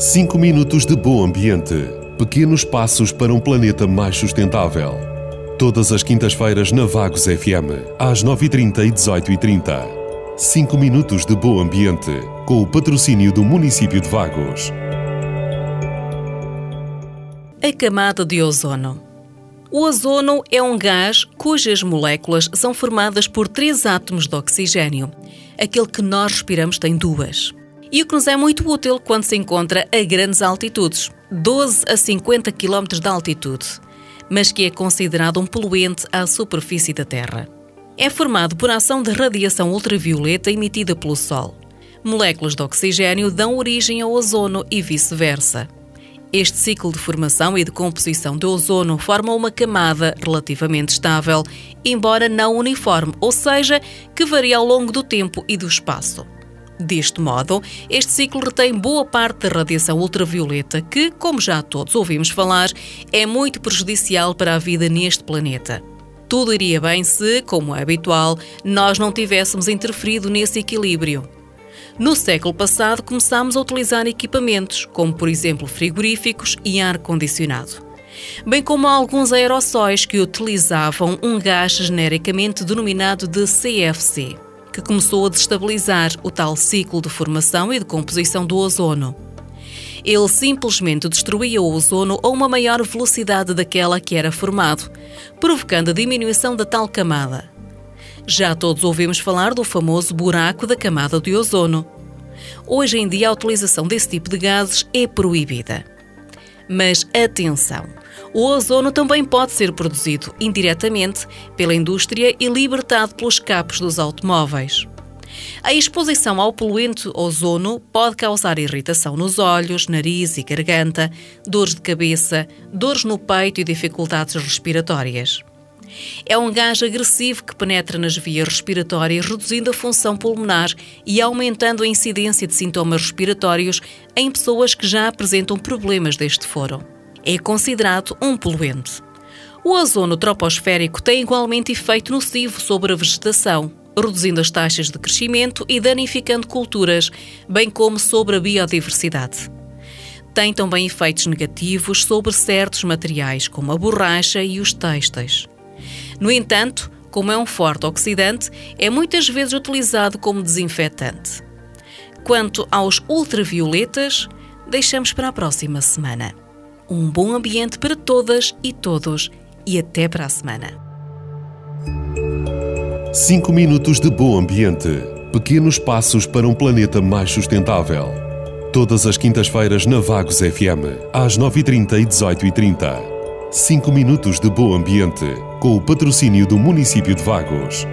5 minutos de bom ambiente. Pequenos passos para um planeta mais sustentável. Todas as quintas-feiras na Vagos FM, às 9h30 e 18h30. 5 minutos de bom ambiente, com o patrocínio do município de Vagos. A camada de ozono. O ozono é um gás cujas moléculas são formadas por três átomos de oxigênio. Aquele que nós respiramos tem duas. E o que nos é muito útil quando se encontra a grandes altitudes 12 a 50 km de altitude mas que é considerado um poluente à superfície da Terra. É formado por ação de radiação ultravioleta emitida pelo Sol. Moléculas de oxigênio dão origem ao ozono e vice-versa. Este ciclo de formação e de composição do ozono forma uma camada relativamente estável, embora não uniforme, ou seja, que varia ao longo do tempo e do espaço. Deste modo, este ciclo retém boa parte da radiação ultravioleta, que, como já todos ouvimos falar, é muito prejudicial para a vida neste planeta. Tudo iria bem se, como é habitual, nós não tivéssemos interferido nesse equilíbrio. No século passado, começámos a utilizar equipamentos, como por exemplo frigoríficos e ar-condicionado, bem como alguns aerossóis que utilizavam um gás genericamente denominado de CFC, que começou a destabilizar o tal ciclo de formação e de composição do ozono. Ele simplesmente destruía o ozono a uma maior velocidade daquela que era formado, provocando a diminuição da tal camada. Já todos ouvimos falar do famoso buraco da camada de ozono. Hoje em dia, a utilização desse tipo de gases é proibida. Mas atenção! O ozono também pode ser produzido indiretamente pela indústria e libertado pelos capos dos automóveis. A exposição ao poluente ozono pode causar irritação nos olhos, nariz e garganta, dores de cabeça, dores no peito e dificuldades respiratórias. É um gás agressivo que penetra nas vias respiratórias, reduzindo a função pulmonar e aumentando a incidência de sintomas respiratórios em pessoas que já apresentam problemas deste foro. É considerado um poluente. O ozono troposférico tem igualmente efeito nocivo sobre a vegetação, reduzindo as taxas de crescimento e danificando culturas, bem como sobre a biodiversidade. Tem também efeitos negativos sobre certos materiais, como a borracha e os têxteis. No entanto, como é um forte oxidante, é muitas vezes utilizado como desinfetante. Quanto aos ultravioletas, deixamos para a próxima semana. Um bom ambiente para todas e todos e até para a semana. 5 minutos de bom ambiente. Pequenos passos para um planeta mais sustentável. Todas as quintas-feiras na Vagos FM, às 9h30 e 18h30. 5 minutos de bom ambiente, com o patrocínio do município de Vagos.